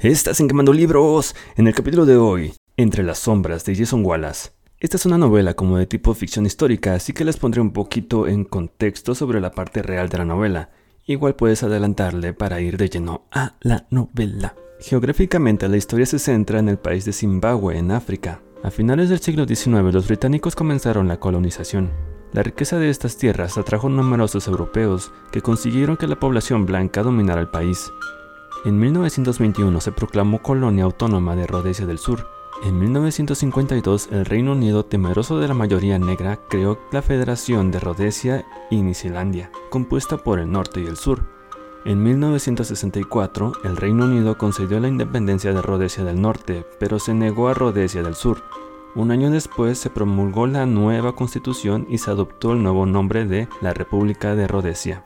Estás en Quemando Libros. En el capítulo de hoy, Entre las sombras de Jason Wallace. Esta es una novela como de tipo ficción histórica, así que les pondré un poquito en contexto sobre la parte real de la novela. Igual puedes adelantarle para ir de lleno a la novela. Geográficamente la historia se centra en el país de Zimbabue, en África. A finales del siglo XIX los británicos comenzaron la colonización. La riqueza de estas tierras atrajo numerosos europeos que consiguieron que la población blanca dominara el país. En 1921 se proclamó colonia autónoma de Rhodesia del Sur. En 1952 el Reino Unido, temeroso de la mayoría negra, creó la Federación de Rhodesia y Nisilandia, compuesta por el norte y el sur. En 1964, el Reino Unido concedió la independencia de Rhodesia del Norte, pero se negó a Rhodesia del Sur, un año después se promulgó la nueva constitución y se adoptó el nuevo nombre de la República de Rhodesia.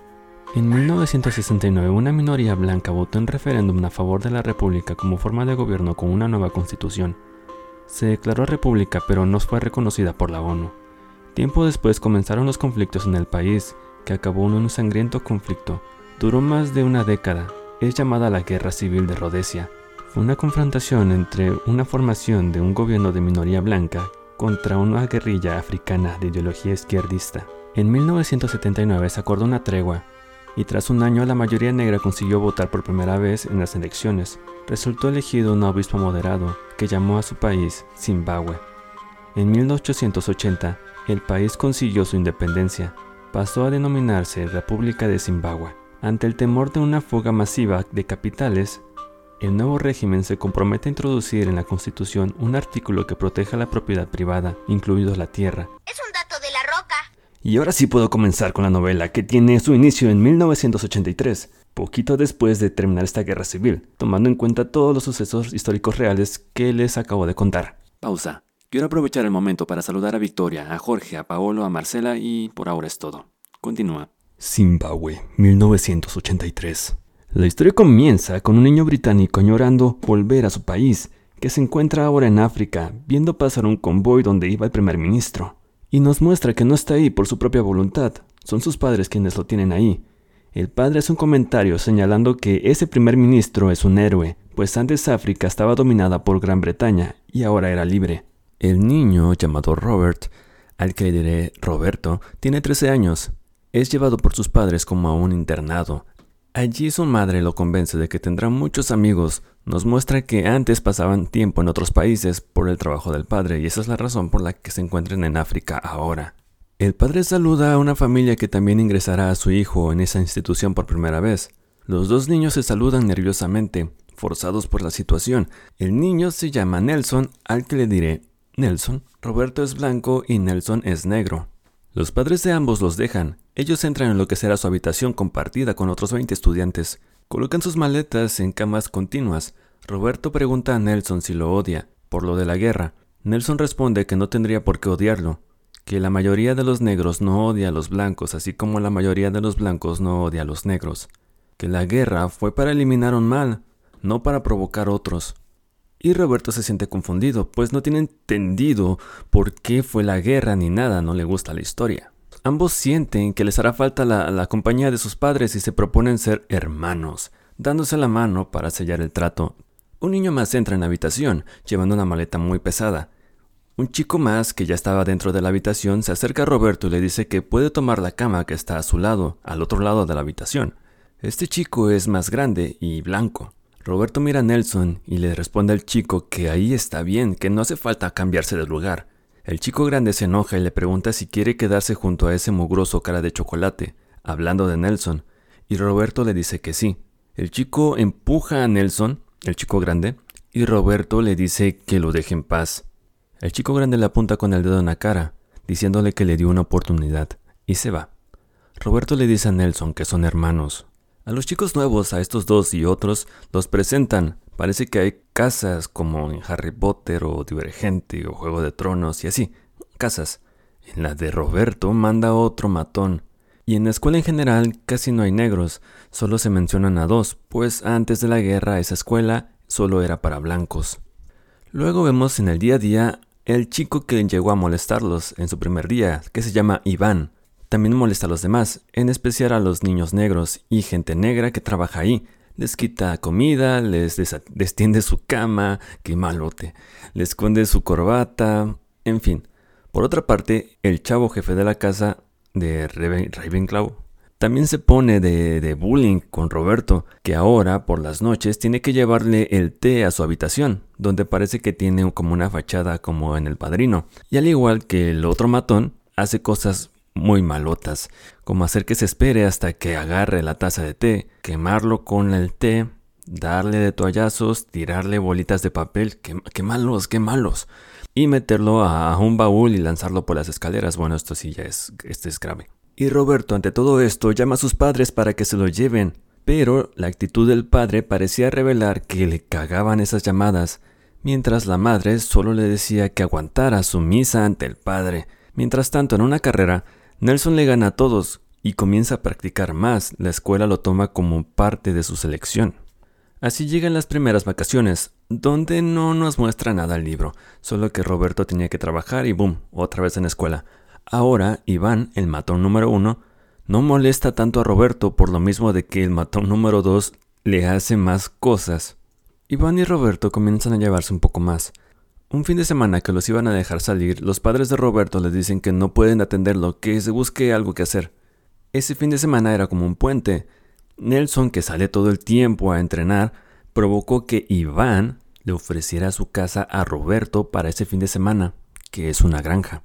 En 1969 una minoría blanca votó en referéndum a favor de la república como forma de gobierno con una nueva constitución. Se declaró república pero no fue reconocida por la ONU. Tiempo después comenzaron los conflictos en el país, que acabó en un sangriento conflicto. Duró más de una década. Es llamada la Guerra Civil de Rhodesia fue una confrontación entre una formación de un gobierno de minoría blanca contra una guerrilla africana de ideología izquierdista. En 1979 se acordó una tregua y tras un año la mayoría negra consiguió votar por primera vez en las elecciones. Resultó elegido un obispo moderado que llamó a su país Zimbabue. En 1880 el país consiguió su independencia. Pasó a denominarse República de Zimbabue. Ante el temor de una fuga masiva de capitales, el nuevo régimen se compromete a introducir en la Constitución un artículo que proteja la propiedad privada, incluido la tierra. Y ahora sí puedo comenzar con la novela, que tiene su inicio en 1983, poquito después de terminar esta guerra civil, tomando en cuenta todos los sucesos históricos reales que les acabo de contar. Pausa. Quiero aprovechar el momento para saludar a Victoria, a Jorge, a Paolo, a Marcela y por ahora es todo. Continúa. Zimbabue, 1983. La historia comienza con un niño británico añorando volver a su país, que se encuentra ahora en África, viendo pasar un convoy donde iba el primer ministro. Y nos muestra que no está ahí por su propia voluntad, son sus padres quienes lo tienen ahí. El padre hace un comentario señalando que ese primer ministro es un héroe, pues antes África estaba dominada por Gran Bretaña y ahora era libre. El niño, llamado Robert, al que diré Roberto, tiene 13 años. Es llevado por sus padres como a un internado, Allí su madre lo convence de que tendrá muchos amigos, nos muestra que antes pasaban tiempo en otros países por el trabajo del padre y esa es la razón por la que se encuentran en África ahora. El padre saluda a una familia que también ingresará a su hijo en esa institución por primera vez. Los dos niños se saludan nerviosamente, forzados por la situación. El niño se llama Nelson, al que le diré Nelson. Roberto es blanco y Nelson es negro. Los padres de ambos los dejan. Ellos entran en lo que será su habitación compartida con otros 20 estudiantes. Colocan sus maletas en camas continuas. Roberto pregunta a Nelson si lo odia, por lo de la guerra. Nelson responde que no tendría por qué odiarlo, que la mayoría de los negros no odia a los blancos, así como la mayoría de los blancos no odia a los negros, que la guerra fue para eliminar un mal, no para provocar otros. Y Roberto se siente confundido, pues no tiene entendido por qué fue la guerra ni nada, no le gusta la historia. Ambos sienten que les hará falta la, compañía de sus padres y se proponen ser hermanos, dándose la mano para sellar el trato. Un niño más entra en la habitación, llevando una maleta muy pesada. Un chico más, que ya estaba dentro de la habitación, se acerca a Roberto y le dice que puede tomar la cama que está a su lado, al otro lado de la habitación. Este chico es más grande y blanco. Roberto mira a Nelson y le responde al chico que ahí está bien, que no hace falta cambiarse de lugar. El chico grande se enoja y le pregunta si quiere quedarse junto a ese mugroso cara de chocolate, hablando de Nelson, y Roberto le dice que sí. El chico empuja a Nelson, el chico grande, y Roberto le dice que lo deje en paz. El chico grande le apunta con el dedo en la cara, diciéndole que le dio una oportunidad, y se va. Roberto le dice a Nelson que son hermanos, a los chicos nuevos, a estos dos y otros, los presentan. Parece que hay casas como en Harry Potter o Divergente o Juego de Tronos y así. Casas. En la de Roberto manda otro matón. Y en la escuela en general casi no hay negros, solo se mencionan a dos, pues antes de la guerra esa escuela solo era para blancos. Luego vemos en el día a día el chico que llegó a molestarlos en su primer día, que se llama Iván. También molesta a los demás, en especial a los niños negros y gente negra que trabaja ahí. Les quita comida, les destiende su cama, qué malote, les esconde su corbata, en fin. Por otra parte, el chavo jefe de la casa de Ravenclaw también se pone de, de, bullying con Roberto, que ahora por las noches tiene que llevarle el té a su habitación, donde parece que tiene como una fachada como en el padrino. Y al igual que el otro matón, hace cosas muy malotas, como hacer que se espere hasta que agarre la taza de té, quemarlo con el té, darle de toallazos, tirarle bolitas de papel, qué, malos, qué malos, y meterlo a, un baúl y lanzarlo por las escaleras. Bueno, esto sí ya es, este es grave. Y Roberto, ante todo esto, llama a sus padres para que se lo lleven, pero la actitud del padre parecía revelar que le cagaban esas llamadas, mientras la madre solo le decía que aguantara su misa ante el padre. Mientras tanto, en una carrera, Nelson le gana a todos y comienza a practicar más, la escuela lo toma como parte de su selección. Así llegan las primeras vacaciones, donde no nos muestra nada el libro, solo que Roberto tenía que trabajar y boom, otra vez en la escuela. Ahora, Iván, el matón número uno, no molesta tanto a Roberto por lo mismo de que el matón número dos le hace más cosas. Iván y Roberto comienzan a llevarse un poco más. Un fin de semana que los iban a dejar salir, los padres de Roberto les dicen que no pueden atenderlo, que se busque algo que hacer. Ese fin de semana era como un puente. Nelson, que sale todo el tiempo a entrenar, provocó que Iván le ofreciera su casa a Roberto para ese fin de semana, que es una granja.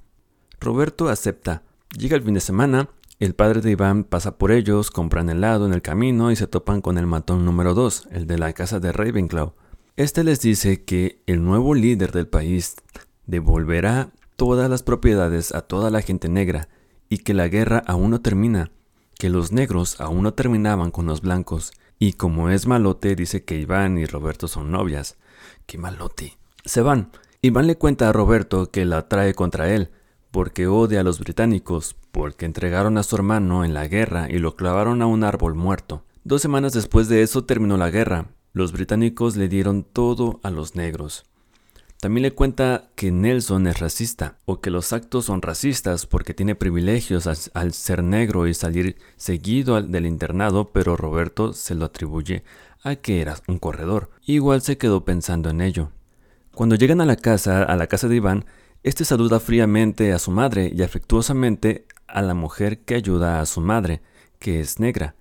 Roberto acepta. Llega el fin de semana, el padre de Iván pasa por ellos, compran helado en el camino y se topan con el matón número 2, el de la casa de Ravenclaw. Este les dice que el nuevo líder del país devolverá todas las propiedades a toda la gente negra y que la guerra aún no termina, que los negros aún no terminaban con los blancos, y como es malote dice que Iván y Roberto son novias. ¡Qué malote! Se van. Iván le cuenta a Roberto que la trae contra él, porque odia a los británicos, porque entregaron a su hermano en la guerra y lo clavaron a un árbol muerto. Dos semanas después de eso terminó la guerra. Los británicos le dieron todo a los negros. También le cuenta que Nelson es racista, o que los actos son racistas porque tiene privilegios al, ser negro y salir seguido del internado, pero Roberto se lo atribuye a que era un corredor. Igual se quedó pensando en ello. Cuando llegan a la casa, a la casa de Iván, este saluda fríamente a su madre y afectuosamente a la mujer que ayuda a su madre, que es negra.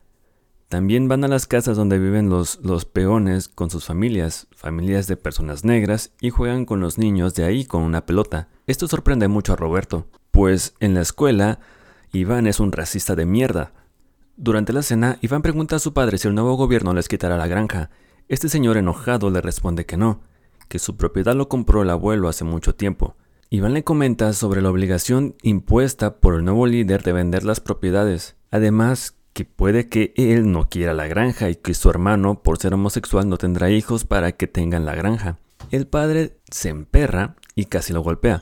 También van a las casas donde viven los, los peones con sus familias, familias de personas negras, y juegan con los niños de ahí con una pelota. Esto sorprende mucho a Roberto, pues en la escuela Iván es un racista de mierda. Durante la cena, Iván pregunta a su padre si el nuevo gobierno les quitará la granja. Este señor enojado le responde que no, que su propiedad lo compró el abuelo hace mucho tiempo. Iván le comenta sobre la obligación impuesta por el nuevo líder de vender las propiedades. Además, que puede que él no quiera la granja y que su hermano, por ser homosexual, no tendrá hijos para que tengan la granja. El padre se emperra y casi lo golpea.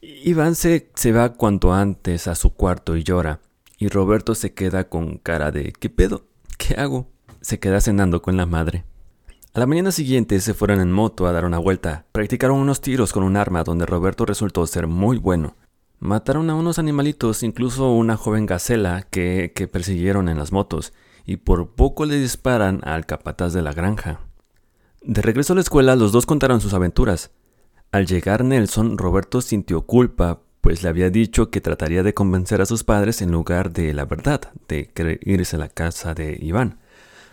Iván se, se va cuanto antes a su cuarto y llora. Y Roberto se queda con cara de ¿qué pedo? ¿Qué hago? Se queda cenando con la madre. A la mañana siguiente se fueron en moto a dar una vuelta. Practicaron unos tiros con un arma donde Roberto resultó ser muy bueno. Mataron a unos animalitos, incluso una joven gacela que, que persiguieron en las motos, y por poco le disparan al capataz de la granja. De regreso a la escuela, los dos contaron sus aventuras. Al llegar Nelson, Roberto sintió culpa, pues le había dicho que trataría de convencer a sus padres en lugar de la verdad, de irse a la casa de Iván.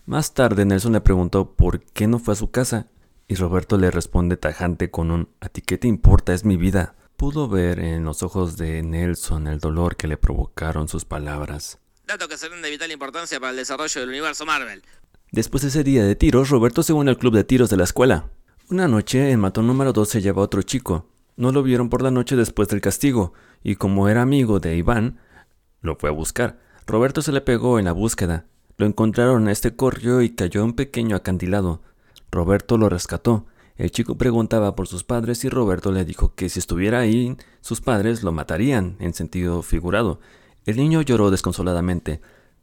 Más tarde Nelson le preguntó por qué no fue a su casa y Roberto le responde tajante con un ¿A ti qué te importa? Es mi vida. Pudo ver en los ojos de Nelson el dolor que le provocaron sus palabras. Dato que serán de vital importancia para el desarrollo del universo Marvel. Después de ese día de tiros, Roberto se une al club de tiros de la escuela. Una noche, en matón número 2 se lleva a otro chico. No lo vieron por la noche después del castigo, y como era amigo de Iván, lo fue a buscar. Roberto se le pegó en la búsqueda. Lo encontraron, este corrió y cayó un pequeño acantilado. Roberto lo rescató. El chico preguntaba por sus padres y Roberto le dijo que si estuviera ahí, sus padres lo matarían, en sentido figurado. El niño lloró desconsoladamente.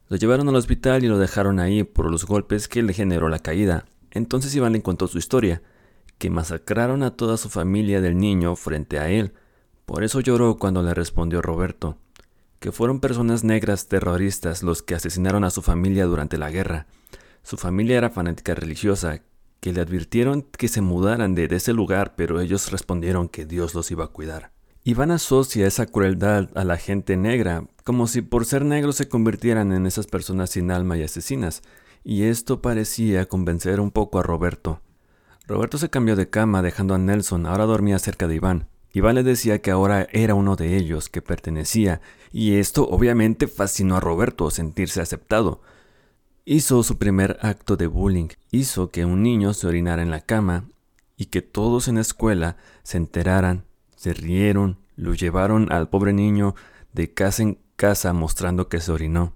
Lo llevaron al hospital y lo dejaron ahí por los golpes que le generó la caída. Entonces Iván le contó su historia, que masacraron a toda su familia del niño frente a él. Por eso lloró cuando le respondió Roberto que fueron personas negras terroristas los que asesinaron a su familia durante la guerra. Su familia era fanática religiosa, que le advirtieron que se mudaran de, ese lugar, pero ellos respondieron que Dios los iba a cuidar. Iván asocia esa crueldad a la gente negra, como si por ser negros se convirtieran en esas personas sin alma y asesinas, y esto parecía convencer un poco a Roberto. Roberto se cambió de cama dejando a Nelson, ahora dormía cerca de Iván. Iván le decía que ahora era uno de ellos, que pertenecía, y esto obviamente fascinó a Roberto sentirse aceptado. Hizo su primer acto de bullying, hizo que un niño se orinara en la cama y que todos en la escuela se enteraran, se rieron, lo llevaron al pobre niño de casa en casa mostrando que se orinó.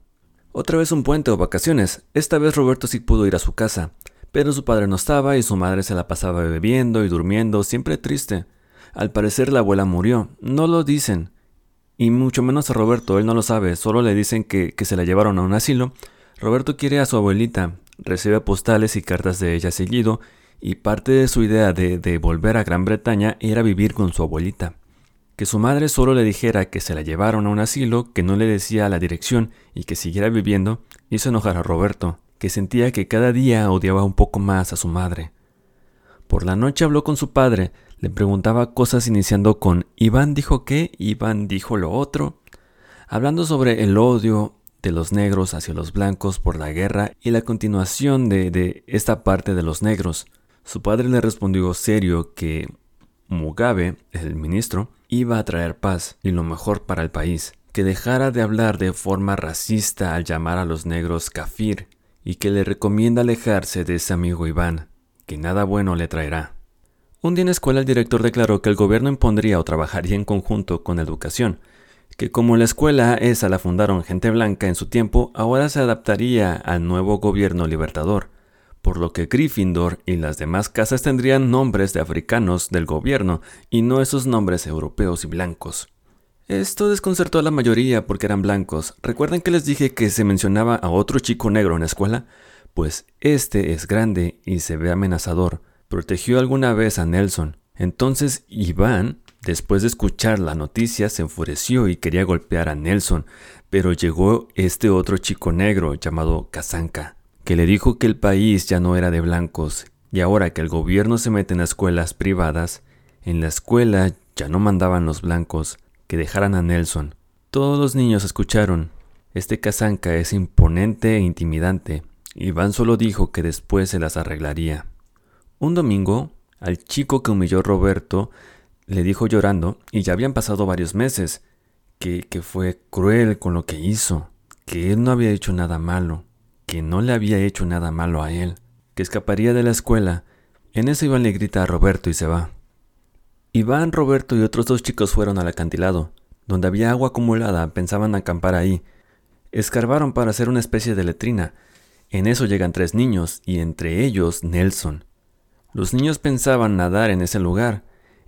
Otra vez un puente o vacaciones, esta vez Roberto sí pudo ir a su casa, pero su padre no estaba y su madre se la pasaba bebiendo y durmiendo, siempre triste. Al parecer la abuela murió, no lo dicen, y mucho menos a Roberto, él no lo sabe, solo le dicen que, que se la llevaron a un asilo Roberto quiere a su abuelita, recibe postales y cartas de ella seguido, y parte de su idea de, de, volver a Gran Bretaña era vivir con su abuelita. Que su madre solo le dijera que se la llevaron a un asilo, que no le decía la dirección y que siguiera viviendo, hizo enojar a Roberto, que sentía que cada día odiaba un poco más a su madre. Por la noche habló con su padre, le preguntaba cosas iniciando con Iván dijo qué, Iván dijo lo otro, hablando sobre el odio, de los negros hacia los blancos por la guerra y la continuación de, esta parte de los negros. Su padre le respondió serio que Mugabe, el ministro, iba a traer paz y lo mejor para el país, que dejara de hablar de forma racista al llamar a los negros kafir y que le recomienda alejarse de ese amigo Iván, que nada bueno le traerá. Un día en escuela el director declaró que el gobierno impondría o trabajaría en conjunto con educación, que como la escuela esa la fundaron gente blanca en su tiempo, ahora se adaptaría al nuevo gobierno libertador, por lo que Gryffindor y las demás casas tendrían nombres de africanos del gobierno y no esos nombres europeos y blancos. Esto desconcertó a la mayoría porque eran blancos. ¿Recuerdan que les dije que se mencionaba a otro chico negro en la escuela? Pues este es grande y se ve amenazador. Protegió alguna vez a Nelson. Entonces Iván Después de escuchar la noticia se enfureció y quería golpear a Nelson, pero llegó este otro chico negro llamado Kazanka, que le dijo que el país ya no era de blancos y ahora que el gobierno se mete en escuelas privadas, en la escuela ya no mandaban los blancos, que dejaran a Nelson. Todos los niños escucharon. Este Kazanka es imponente e intimidante. Iván solo dijo que después se las arreglaría. Un domingo, al chico que humilló Roberto le dijo llorando, y ya habían pasado varios meses, que, que fue cruel con lo que hizo, que él no había hecho nada malo, que no le había hecho nada malo a él, que escaparía de la escuela. En eso Iván le grita a Roberto y se va. Iván, Roberto y otros dos chicos fueron al acantilado, donde había agua acumulada, pensaban acampar ahí. Escarbaron para hacer una especie de letrina. En eso llegan tres niños, y entre ellos Nelson. Los niños pensaban nadar en ese lugar,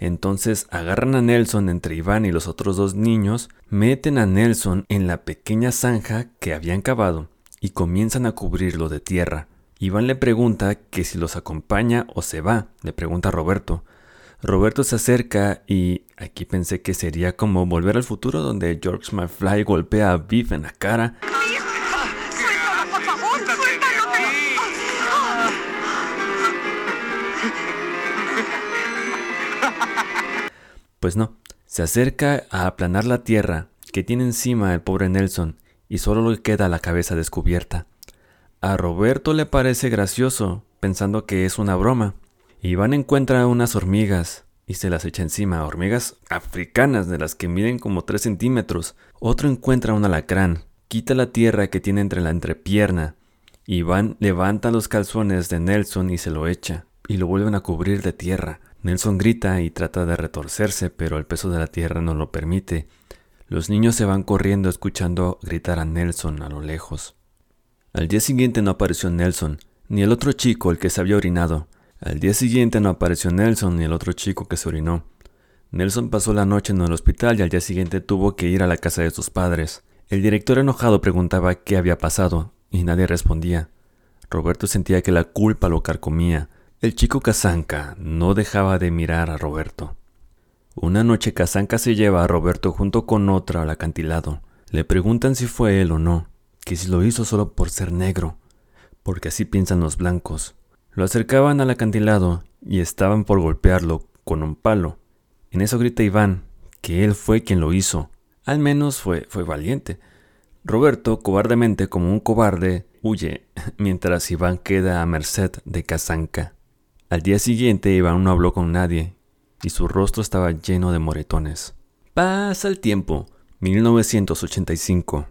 entonces agarran a Nelson entre Iván y los otros dos niños, meten a Nelson en la pequeña zanja que habían cavado y comienzan a cubrirlo de tierra. Iván le pregunta que si los acompaña o se va, le pregunta Roberto. Roberto se acerca y aquí pensé que sería como volver al futuro donde George McFly golpea a Biff en la cara Pues no, se acerca a aplanar la tierra que tiene encima el pobre Nelson y solo le queda la cabeza descubierta. A Roberto le parece gracioso, pensando que es una broma. Iván encuentra unas hormigas y se las echa encima, hormigas africanas de las que miden como 3 centímetros. Otro encuentra un alacrán, quita la tierra que tiene entre la entrepierna. Iván levanta los calzones de Nelson y se lo echa, y lo vuelven a cubrir de tierra. Nelson grita y trata de retorcerse, pero el peso de la tierra no lo permite. Los niños se van corriendo escuchando gritar a Nelson a lo lejos. Al día siguiente no apareció Nelson, ni el otro chico, el que se había orinado. Al día siguiente no apareció Nelson ni el otro chico que se orinó. Nelson pasó la noche en el hospital y al día siguiente tuvo que ir a la casa de sus padres. El director enojado preguntaba qué había pasado, y nadie respondía. Roberto sentía que la culpa lo carcomía. El chico Kazanka no dejaba de mirar a Roberto. Una noche Kazanka se lleva a Roberto junto con otra al acantilado. Le preguntan si fue él o no, que si lo hizo solo por ser negro. porque así piensan los blancos. Lo acercaban al acantilado y estaban por golpearlo con un palo. En eso grita Iván, que él fue quien lo hizo. Al menos fue, fue valiente. Roberto, cobardemente como un cobarde, huye, mientras Iván queda a merced de Kazanka. Al día siguiente Iván no habló con nadie, y su rostro estaba lleno de moretones. Pasa el tiempo, 1985.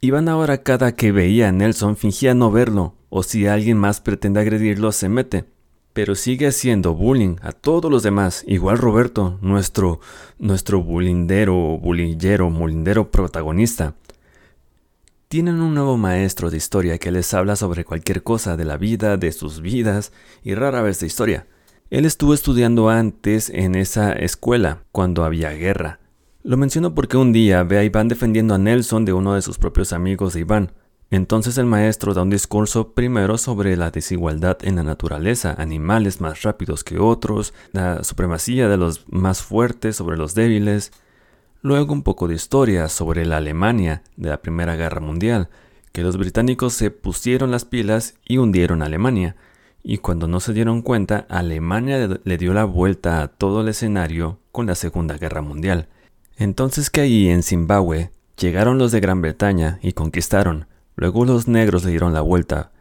Iván ahora cada que veía a Nelson fingía no verlo, o si alguien más pretende agredirlo se mete, pero sigue haciendo bullying a todos los demás, igual Roberto, nuestro, nuestro bulindero, bulillero, molindero protagonista. Tienen un nuevo maestro de historia que les habla sobre cualquier cosa de la vida, de sus vidas y rara vez de historia. Él estuvo estudiando antes en esa escuela, cuando había guerra. Lo menciono porque un día ve a Iván defendiendo a Nelson de uno de sus propios amigos de Iván. Entonces el maestro da un discurso primero sobre la desigualdad en la naturaleza, animales más rápidos que otros, la supremacía de los más fuertes sobre los débiles, luego un poco de historia sobre la Alemania de la Primera Guerra Mundial, que los británicos se pusieron las pilas y hundieron a Alemania, y cuando no se dieron cuenta, Alemania le dio la vuelta a todo el escenario con la Segunda Guerra Mundial. Entonces que ahí en Zimbabue llegaron los de Gran Bretaña y conquistaron, Luego los negros le dieron la vuelta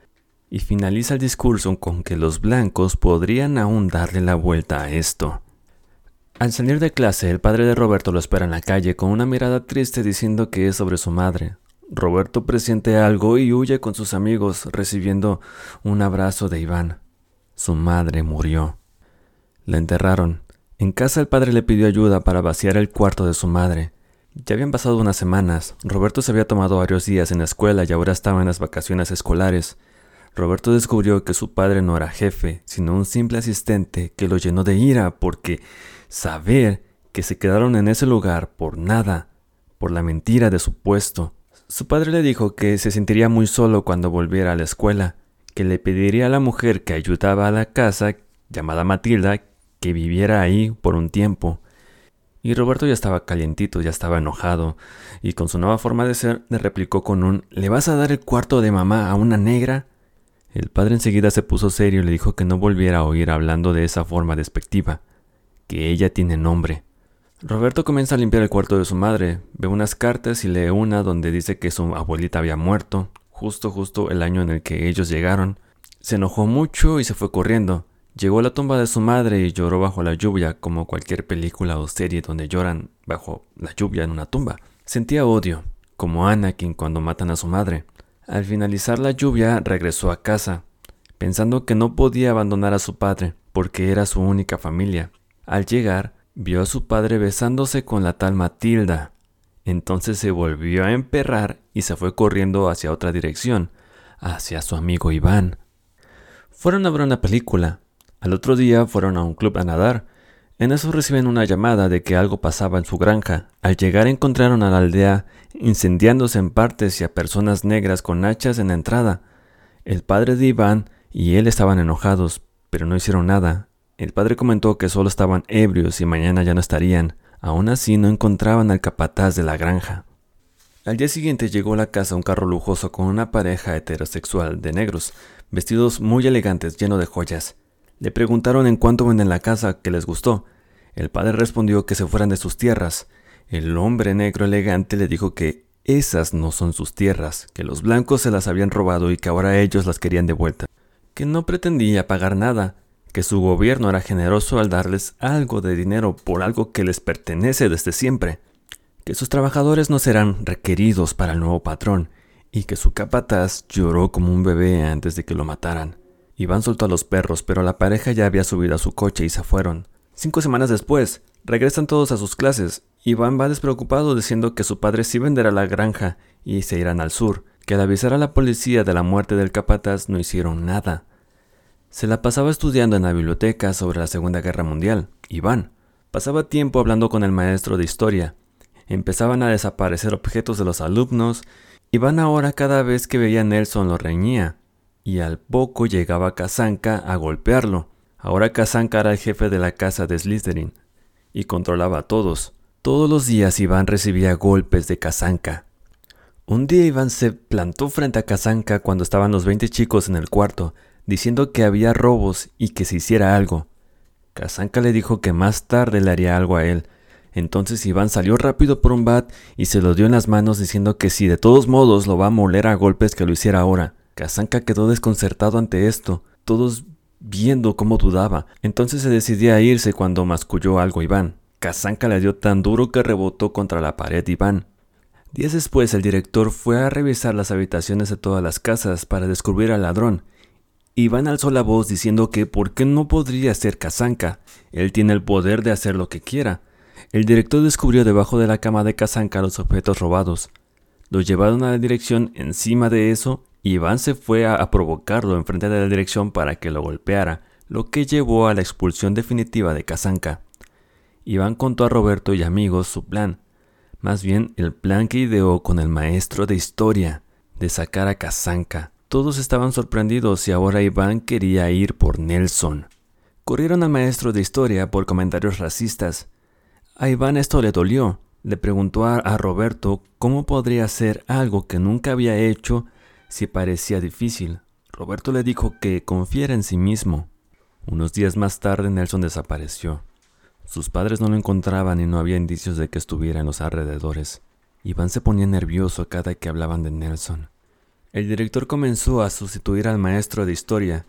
y finaliza el discurso con que los blancos podrían aún darle la vuelta a esto. Al salir de clase, el padre de Roberto lo espera en la calle con una mirada triste diciendo que es sobre su madre. Roberto presiente algo y huye con sus amigos recibiendo un abrazo de Iván. Su madre murió. La enterraron. En casa el padre le pidió ayuda para vaciar el cuarto de su madre. Ya habían pasado unas semanas. Roberto se había tomado varios días en la escuela y ahora estaba en las vacaciones escolares. Roberto descubrió que su padre no era jefe, sino un simple asistente que lo llenó de ira porque saber que se quedaron en ese lugar por nada, por la mentira de su puesto. Su padre le dijo que se sentiría muy solo cuando volviera a la escuela, que le pediría a la mujer que ayudaba a la casa, llamada Matilda, que viviera ahí por un tiempo. Y Roberto ya estaba calientito, ya estaba enojado, y con su nueva forma de ser le replicó con un ¿Le vas a dar el cuarto de mamá a una negra? El padre enseguida se puso serio y le dijo que no volviera a oír hablando de esa forma despectiva, que ella tiene nombre. Roberto comienza a limpiar el cuarto de su madre, ve unas cartas y lee una donde dice que su abuelita había muerto, justo justo el año en el que ellos llegaron. Se enojó mucho y se fue corriendo. Llegó a la tumba de su madre y lloró bajo la lluvia, como cualquier película o serie donde lloran bajo la lluvia en una tumba. Sentía odio, como Anakin cuando matan a su madre. Al finalizar la lluvia regresó a casa, pensando que no podía abandonar a su padre, porque era su única familia. Al llegar, vio a su padre besándose con la tal Matilda. Entonces se volvió a emperrar y se fue corriendo hacia otra dirección, hacia su amigo Iván. Fueron a ver una película, al otro día fueron a un club a nadar. En eso reciben una llamada de que algo pasaba en su granja. Al llegar encontraron a la aldea incendiándose en partes y a personas negras con hachas en la entrada. El padre de Iván y él estaban enojados, pero no hicieron nada. El padre comentó que solo estaban ebrios y mañana ya no estarían. Aún así no encontraban al capataz de la granja. Al día siguiente llegó a la casa un carro lujoso con una pareja heterosexual de negros, vestidos muy elegantes, llenos de joyas. Le preguntaron en cuánto venden la casa que les gustó. El padre respondió que se fueran de sus tierras. El hombre negro elegante le dijo que esas no son sus tierras, que los blancos se las habían robado y que ahora ellos las querían de vuelta, que no pretendía pagar nada, que su gobierno era generoso al darles algo de dinero por algo que les pertenece desde siempre, que sus trabajadores no serán requeridos para el nuevo patrón, y que su capataz lloró como un bebé antes de que lo mataran. Iván soltó a los perros, pero la pareja ya había subido a su coche y se fueron. Cinco semanas después, regresan todos a sus clases. Iván va despreocupado diciendo que su padre sí venderá la granja y se irán al sur, que al avisar a la policía de la muerte del capataz no hicieron nada. Se la pasaba estudiando en la biblioteca sobre la Segunda Guerra Mundial. Iván pasaba tiempo hablando con el maestro de historia. Empezaban a desaparecer objetos de los alumnos. Iván ahora cada vez que veía a Nelson lo reñía y al poco llegaba Kazanka a golpearlo. Ahora Kazanka era el jefe de la casa de Slytherin y controlaba a todos. Todos los días Iván recibía golpes de Kazanka. Un día Iván se plantó frente a Kazanka cuando estaban los 20 chicos en el cuarto, diciendo que había robos y que se hiciera algo. Kazanka le dijo que más tarde le haría algo a él. Entonces Iván salió rápido por un bat y se lo dio en las manos diciendo que si de todos modos lo va a moler a golpes que lo hiciera ahora. Kazanka quedó desconcertado ante esto, todos viendo cómo dudaba. Entonces se decidía a irse cuando masculló algo Iván. Kazanka le dio tan duro que rebotó contra la pared Iván. Días después el director fue a revisar las habitaciones de todas las casas para descubrir al ladrón. Iván alzó la voz diciendo que por qué no podría ser Kazanka. Él tiene el poder de hacer lo que quiera. El director descubrió debajo de la cama de Kazanka los objetos robados. Los llevaron a la dirección encima de eso y Iván se fue a, a provocarlo enfrente de la dirección para que lo golpeara, lo que llevó a la expulsión definitiva de Kazanka. Iván contó a Roberto y amigos su plan más bien el plan que ideó con el maestro de historia de sacar a Kazanka. Todos estaban sorprendidos y ahora Iván quería ir por Nelson. Corrieron al maestro de historia por comentarios racistas. A Iván esto le dolió. Le preguntó a, Roberto cómo podría hacer algo que nunca había hecho si parecía difícil. Roberto le dijo que confiara en sí mismo. Unos días más tarde Nelson desapareció. Sus padres no lo encontraban y no había indicios de que estuviera en los alrededores. Iván se ponía nervioso cada que hablaban de Nelson. El director comenzó a sustituir al maestro de historia.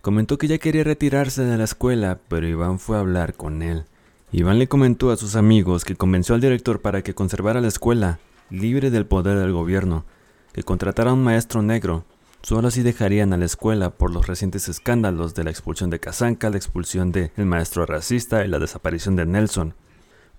Comentó que ya quería retirarse de la escuela, pero Iván fue a hablar con él. Iván le comentó a sus amigos que convenció al director para que conservara la escuela, libre del poder del gobierno, que contratara a un maestro negro, Solo así dejarían a la escuela por los recientes escándalos de la expulsión de Kazanka, la expulsión del maestro racista y la desaparición de Nelson.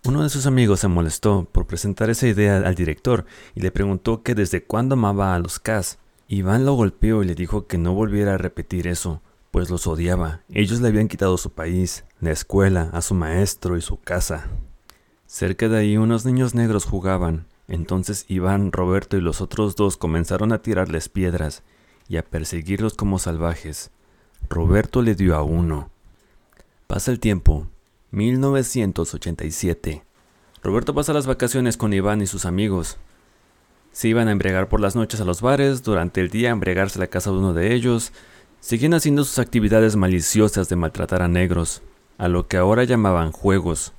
Uno de sus amigos se molestó por presentar esa idea al director y le preguntó que desde cuándo amaba a los Kaz. Iván lo golpeó y le dijo que no volviera a repetir eso, pues los odiaba. Ellos le habían quitado su país, la escuela, a su maestro y su casa. Cerca de ahí unos niños negros jugaban. Entonces Iván, Roberto y los otros dos comenzaron a tirarles piedras y a perseguirlos como salvajes. Roberto le dio a uno. Pasa el tiempo. 1987. Roberto pasa las vacaciones con Iván y sus amigos. Se iban a embriagar por las noches a los bares, durante el día a embriagarse a la casa de uno de ellos. Seguían haciendo sus actividades maliciosas de maltratar a negros, a lo que ahora llamaban juegos.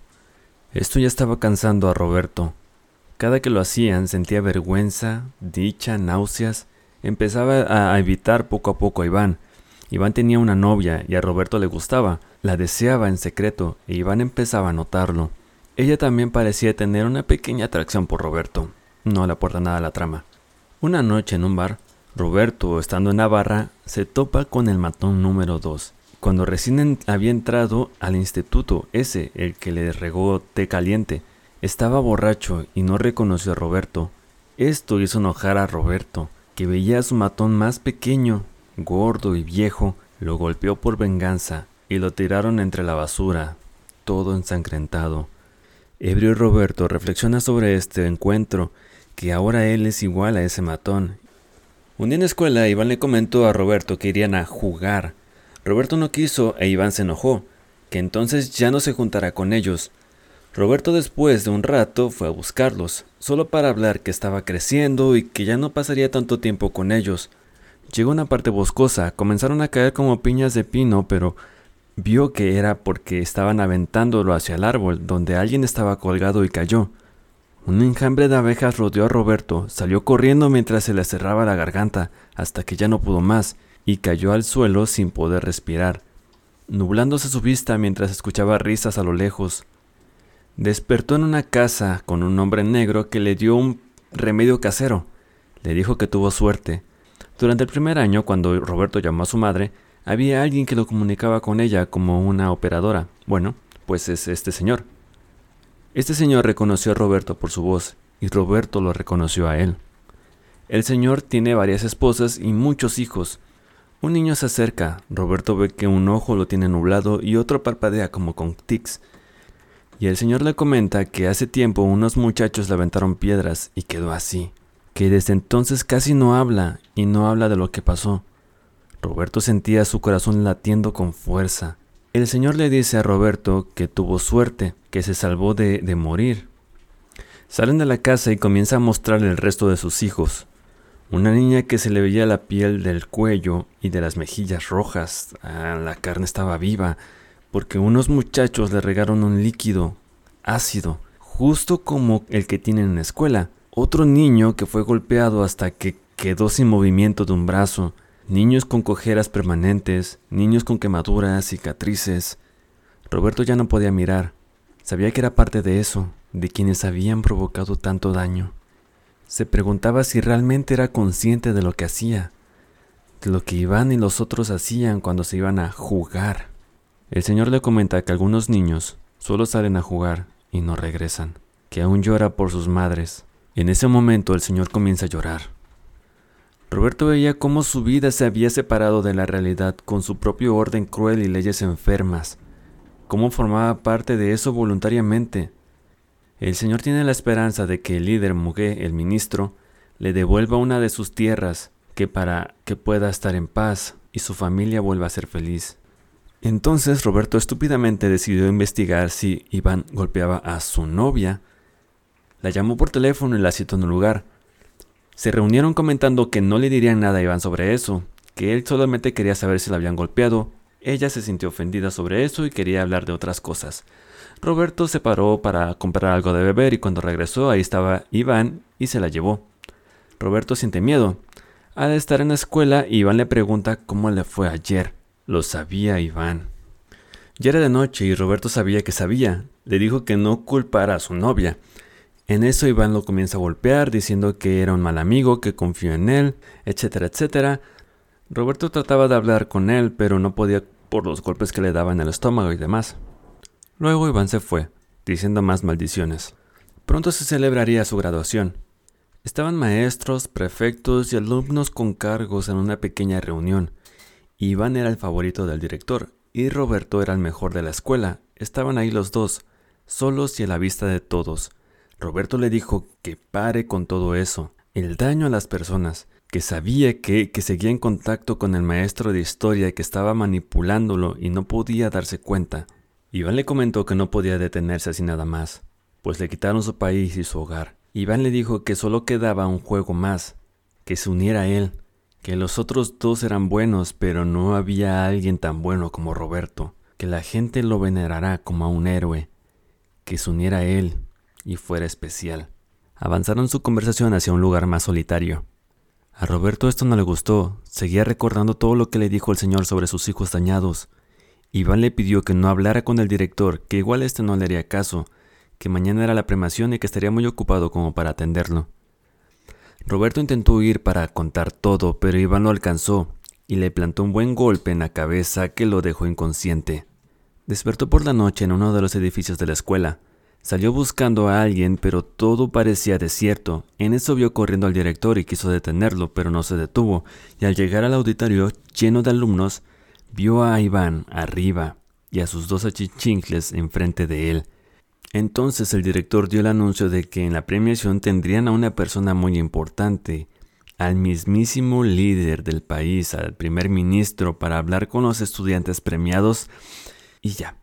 Esto ya estaba cansando a Roberto. Cada que lo hacían sentía vergüenza, dicha, náuseas Empezaba a evitar poco a poco a Iván. Iván tenía una novia y a Roberto le gustaba, la deseaba en secreto e Iván empezaba a notarlo. Ella también parecía tener una pequeña atracción por Roberto. No le aporta nada a la trama. Una noche en un bar, Roberto, estando en Navarra, se topa con el matón número 2. Cuando recién había entrado al instituto, ese, el que le regó té caliente, estaba borracho y no reconoció a Roberto. Esto hizo enojar a Roberto que veía a su matón más pequeño, gordo y viejo, lo golpeó por venganza y lo tiraron entre la basura, todo ensangrentado. Ebrio Roberto reflexiona sobre este encuentro, que ahora él es igual a ese matón. Un día en la escuela Iván le comentó a Roberto que irían a jugar. Roberto no quiso e Iván se enojó, que entonces ya no se juntará con ellos. Roberto después de un rato fue a buscarlos, solo para hablar que estaba creciendo y que ya no pasaría tanto tiempo con ellos. Llegó a una parte boscosa, comenzaron a caer como piñas de pino, pero vio que era porque estaban aventándolo hacia el árbol, donde alguien estaba colgado y cayó. Un enjambre de abejas rodeó a Roberto, salió corriendo mientras se le cerraba la garganta, hasta que ya no pudo más, y cayó al suelo sin poder respirar, nublándose su vista mientras escuchaba risas a lo lejos. Despertó en una casa con un hombre negro que le dio un remedio casero. Le dijo que tuvo suerte. Durante el primer año, cuando Roberto llamó a su madre, había alguien que lo comunicaba con ella como una operadora. Bueno, pues es este señor. Este señor reconoció a Roberto por su voz y Roberto lo reconoció a él. El señor tiene varias esposas y muchos hijos. Un niño se acerca, Roberto ve que un ojo lo tiene nublado y otro parpadea como con tics. Y el señor le comenta que hace tiempo unos muchachos le aventaron piedras y quedó así, que desde entonces casi no habla y no habla de lo que pasó. Roberto sentía su corazón latiendo con fuerza. El señor le dice a Roberto que tuvo suerte, que se salvó de, de morir. Salen de la casa y comienza a mostrarle el resto de sus hijos. Una niña que se le veía la piel del cuello y de las mejillas rojas. Ah, la carne estaba viva, porque unos muchachos le regaron un líquido ácido, justo como el que tienen en la escuela. Otro niño que fue golpeado hasta que quedó sin movimiento de un brazo. Niños con cojeras permanentes, niños con quemaduras, cicatrices. Roberto ya no podía mirar. Sabía que era parte de eso, de quienes habían provocado tanto daño. Se preguntaba si realmente era consciente de lo que hacía, de lo que Iván y los otros hacían cuando se iban a jugar. El Señor le comenta que algunos niños solo salen a jugar y no regresan, que aún llora por sus madres. En ese momento el Señor comienza a llorar. Roberto veía cómo su vida se había separado de la realidad con su propio orden cruel y leyes enfermas, cómo formaba parte de eso voluntariamente, el Señor tiene la esperanza de que el líder Mugué, el ministro, le devuelva una de sus tierras, que para que pueda estar en paz y su familia vuelva a ser feliz. Entonces Roberto estúpidamente decidió investigar si Iván golpeaba a su novia. La llamó por teléfono y la citó en un lugar. Se reunieron comentando que no le dirían nada a Iván sobre eso, que él solamente quería saber si la habían golpeado. Ella se sintió ofendida sobre eso y quería hablar de otras cosas. Roberto se paró para comprar algo de beber y cuando regresó ahí estaba Iván y se la llevó. Roberto siente miedo. Al estar en la escuela, Iván le pregunta cómo le fue ayer. Lo sabía Iván. Ya era de noche y Roberto sabía que sabía. Le dijo que no culpara a su novia. En eso Iván lo comienza a golpear diciendo que era un mal amigo, que confió en él, etcétera, etcétera. Roberto trataba de hablar con él, pero no podía por los golpes que le daban en el estómago y demás. Luego Iván se fue, diciendo más maldiciones. Pronto se celebraría su graduación. Estaban maestros, prefectos y alumnos con cargos en una pequeña reunión. Iván era el favorito del director y Roberto era el mejor de la escuela. Estaban ahí los dos, solos y a la vista de todos. Roberto le dijo que pare con todo eso, el daño a las personas, que sabía que, que seguía en contacto con el maestro de historia que estaba manipulándolo y no podía darse cuenta. Iván le comentó que no podía detenerse así nada más, pues le quitaron su país y su hogar. Iván le dijo que solo quedaba un juego más, que se uniera a él, que los otros dos eran buenos, pero no había alguien tan bueno como Roberto, que la gente lo venerará como a un héroe, que se uniera a él y fuera especial. Avanzaron su conversación hacia un lugar más solitario. A Roberto esto no le gustó, seguía recordando todo lo que le dijo el Señor sobre sus hijos dañados, Iván le pidió que no hablara con el director, que igual este no le haría caso, que mañana era la premación y que estaría muy ocupado como para atenderlo. Roberto intentó huir para contar todo, pero Iván lo alcanzó y le plantó un buen golpe en la cabeza que lo dejó inconsciente. Despertó por la noche en uno de los edificios de la escuela. Salió buscando a alguien, pero todo parecía desierto. En eso vio corriendo al director y quiso detenerlo, pero no se detuvo, y al llegar al auditorio lleno de alumnos, vio a Iván arriba y a sus dos achichincles enfrente de él. Entonces el director dio el anuncio de que en la premiación tendrían a una persona muy importante, al mismísimo líder del país, al primer ministro, para hablar con los estudiantes premiados y ya.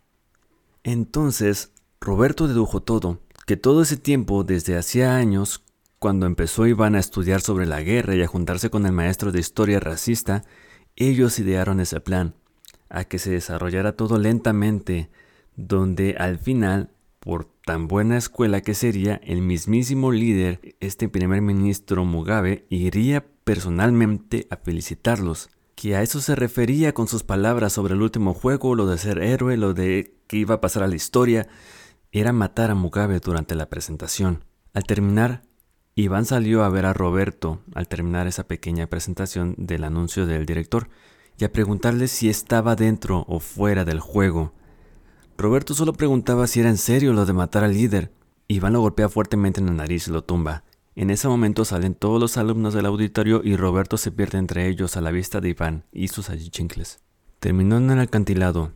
Entonces, Roberto dedujo todo, que todo ese tiempo, desde hacía años, cuando empezó Iván a estudiar sobre la guerra y a juntarse con el maestro de historia racista, ellos idearon ese plan, a que se desarrollara todo lentamente, donde al final, por tan buena escuela que sería, el mismísimo líder, este primer ministro Mugabe, iría personalmente a felicitarlos, que a eso se refería con sus palabras sobre el último juego, lo de ser héroe, lo de que iba a pasar a la historia, era matar a Mugabe durante la presentación. Al terminar, Iván salió a ver a Roberto al terminar esa pequeña presentación del anuncio del director y a preguntarle si estaba dentro o fuera del juego. Roberto solo preguntaba si era en serio lo de matar al líder. Iván lo golpea fuertemente en la nariz y lo tumba. En ese momento salen todos los alumnos del auditorio y Roberto se pierde entre ellos a la vista de Iván y sus achichincles. Terminó en el acantilado,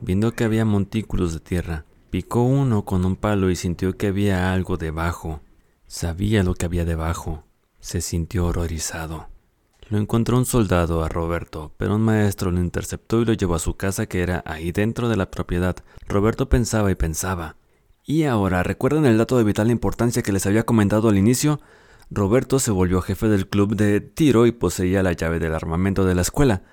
viendo que había montículos de tierra. Picó uno con un palo y sintió que había algo debajo. Sabía lo que había debajo. Se sintió horrorizado. Lo encontró un soldado a Roberto, pero un maestro lo interceptó y lo llevó a su casa que era ahí dentro de la propiedad. Roberto pensaba y pensaba. Y ahora, ¿recuerdan el dato de vital importancia que les había comentado al inicio? Roberto se volvió jefe del club de tiro y poseía la llave del armamento de la escuela,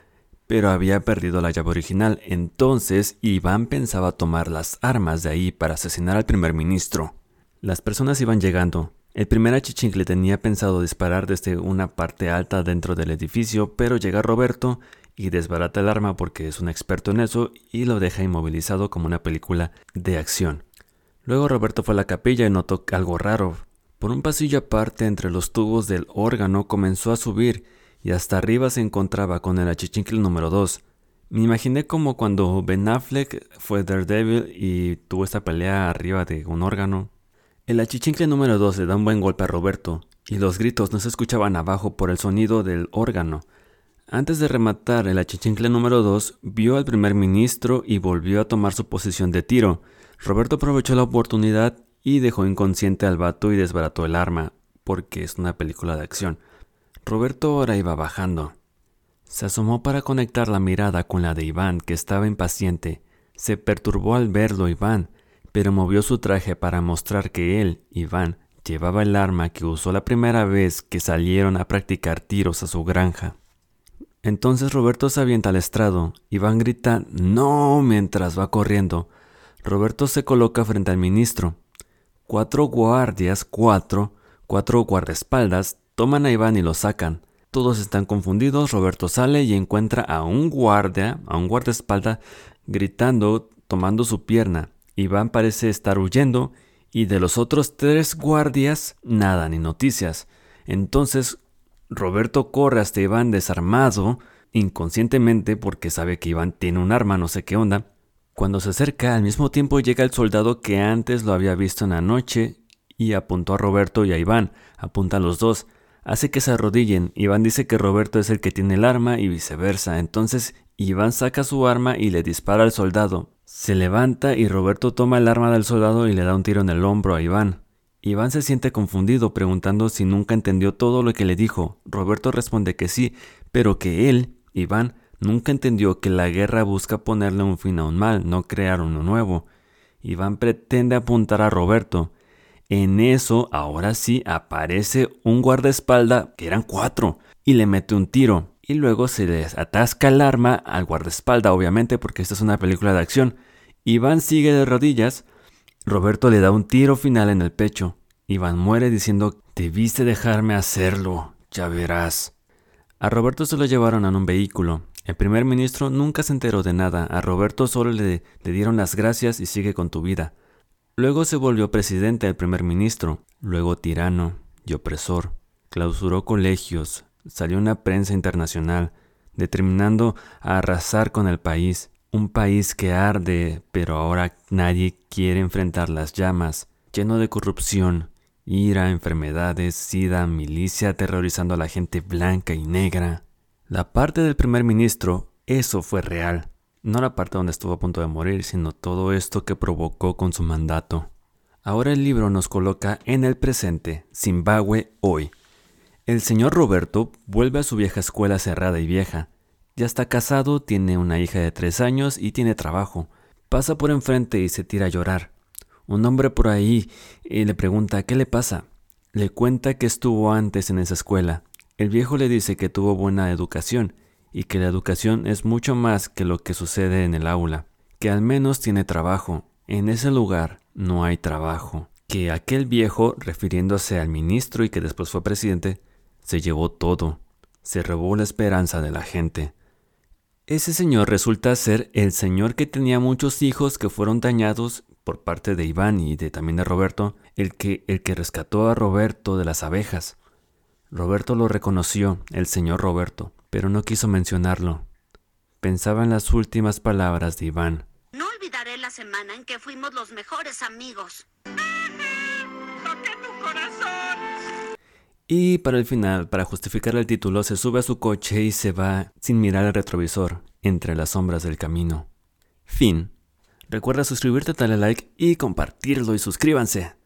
pero había perdido la llave original, entonces Iván pensaba tomar las armas de ahí para asesinar al primer ministro. Las personas iban llegando. El primer achichincle tenía pensado disparar desde una parte alta dentro del edificio, pero llega Roberto y desbarata el arma porque es un experto en eso y lo deja inmovilizado como una película de acción. Luego Roberto fue a la capilla y notó algo raro. Por un pasillo aparte entre los tubos del órgano comenzó a subir y hasta arriba se encontraba con el achichincle número 2. Me imaginé como cuando Ben Affleck fue Daredevil y tuvo esta pelea arriba de un órgano. El achichincle número 2 le da un buen golpe a Roberto y los gritos no se escuchaban abajo por el sonido del órgano. Antes de rematar el achichincle número 2, vio al primer ministro y volvió a tomar su posición de tiro. Roberto aprovechó la oportunidad y dejó inconsciente al vato y desbarató el arma, porque es una película de acción. Roberto ahora iba bajando. Se asomó para conectar la mirada con la de Iván, que estaba impaciente. Se perturbó al verlo Iván, pero movió su traje para mostrar que él, Iván, llevaba el arma que usó la primera vez que salieron a practicar tiros a su granja. Entonces Roberto se avienta al estrado. Iván grita No mientras va corriendo. Roberto se coloca frente al ministro. Cuatro guardias, cuatro, cuatro guardaespaldas, toman a Iván y lo sacan. Todos están confundidos, Roberto sale y encuentra a un guardia, a un guardaespaldas, gritando, tomando su pierna. Iván parece estar huyendo y de los otros tres guardias, nada ni noticias. Entonces Roberto corre hasta Iván desarmado, inconscientemente porque sabe que Iván tiene un arma, no sé qué onda, cuando se acerca, al mismo tiempo llega el soldado que antes lo había visto en la noche y apuntó a Roberto y a Iván. Apunta los dos. Hace que se arrodillen. Iván dice que Roberto es el que tiene el arma y viceversa. Entonces Iván saca su arma y le dispara al soldado. Se levanta y Roberto toma el arma del soldado y le da un tiro en el hombro a Iván. Iván se siente confundido preguntando si nunca entendió todo lo que le dijo. Roberto responde que sí, pero que él, Iván, Nunca entendió que la guerra busca ponerle un fin a un mal, no crear uno nuevo. Iván pretende apuntar a Roberto. En eso, ahora sí, aparece un guardaespaldas, que eran cuatro, y le mete un tiro. Y luego se les atasca el arma al guardaespaldas, obviamente, porque esta es una película de acción. Iván sigue de rodillas. Roberto le da un tiro final en el pecho. Iván muere diciendo, debiste dejarme hacerlo, ya verás. A Roberto se lo llevaron en un vehículo. El primer ministro nunca se enteró de nada, a Roberto solo le, le, dieron las gracias y sigue con tu vida. Luego se volvió presidente el primer ministro, luego tirano y opresor. Clausuró colegios, salió una prensa internacional, determinando a arrasar con el país, un país que arde, pero ahora nadie quiere enfrentar las llamas, lleno de corrupción, ira, enfermedades, sida, milicia aterrorizando a la gente blanca y negra. La parte del primer ministro, eso fue real. No la parte donde estuvo a punto de morir, sino todo esto que provocó con su mandato. Ahora el libro nos coloca en el presente, Zimbabue hoy. El señor Roberto vuelve a su vieja escuela cerrada y vieja. Ya está casado, tiene una hija de tres años y tiene trabajo. Pasa por enfrente y se tira a llorar. Un hombre por ahí y le pregunta qué le pasa. Le cuenta que estuvo antes en esa escuela, el viejo le dice que tuvo buena educación y que la educación es mucho más que lo que sucede en el aula, que al menos tiene trabajo. En ese lugar no hay trabajo. Que aquel viejo, refiriéndose al ministro y que después fue presidente, se llevó todo, se robó la esperanza de la gente. Ese señor resulta ser el señor que tenía muchos hijos que fueron dañados por parte de Iván y de también de Roberto, el que el que rescató a Roberto de las abejas. Roberto lo reconoció, el señor Roberto, pero no quiso mencionarlo. Pensaba en las últimas palabras de Iván. No olvidaré la semana en que fuimos los mejores amigos. ¡Toqué tu corazón! Y para el final, para justificar el título, se sube a su coche y se va sin mirar el retrovisor, entre las sombras del camino. Fin. Recuerda suscribirte, darle like y compartirlo y suscríbanse.